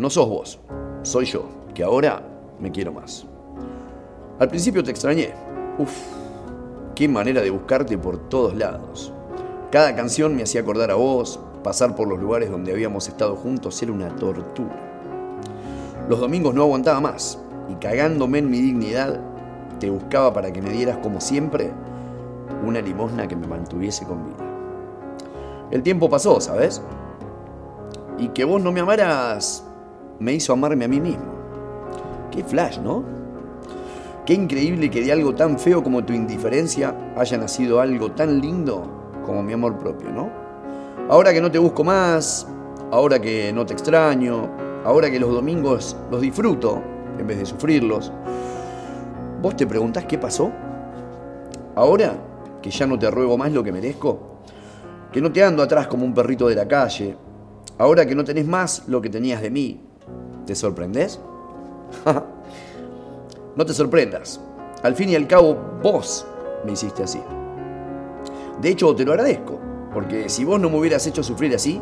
no sos vos, soy yo, que ahora me quiero más. Al principio te extrañé. Uf, qué manera de buscarte por todos lados. Cada canción me hacía acordar a vos, pasar por los lugares donde habíamos estado juntos era una tortura. Los domingos no aguantaba más y cagándome en mi dignidad, te buscaba para que me dieras como siempre una limosna que me mantuviese con vida. El tiempo pasó, ¿sabes? Y que vos no me amaras me hizo amarme a mí mismo. Qué flash, ¿no? Qué increíble que de algo tan feo como tu indiferencia haya nacido algo tan lindo como mi amor propio, ¿no? Ahora que no te busco más, ahora que no te extraño, ahora que los domingos los disfruto en vez de sufrirlos, ¿vos te preguntás qué pasó? Ahora que ya no te ruego más lo que merezco, que no te ando atrás como un perrito de la calle, ahora que no tenés más lo que tenías de mí, ¿te sorprendés? no te sorprendas. Al fin y al cabo, vos me hiciste así. De hecho, te lo agradezco, porque si vos no me hubieras hecho sufrir así,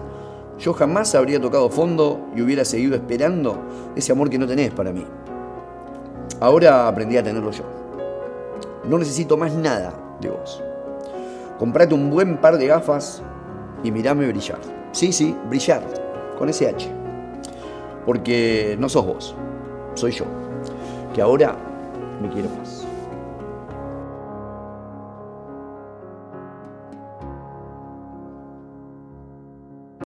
yo jamás habría tocado fondo y hubiera seguido esperando ese amor que no tenés para mí. Ahora aprendí a tenerlo yo. No necesito más nada de vos. Comprate un buen par de gafas y mirame brillar. Sí, sí, brillar, con ese H. Porque no sos vos, soy yo, que ahora me quiero más.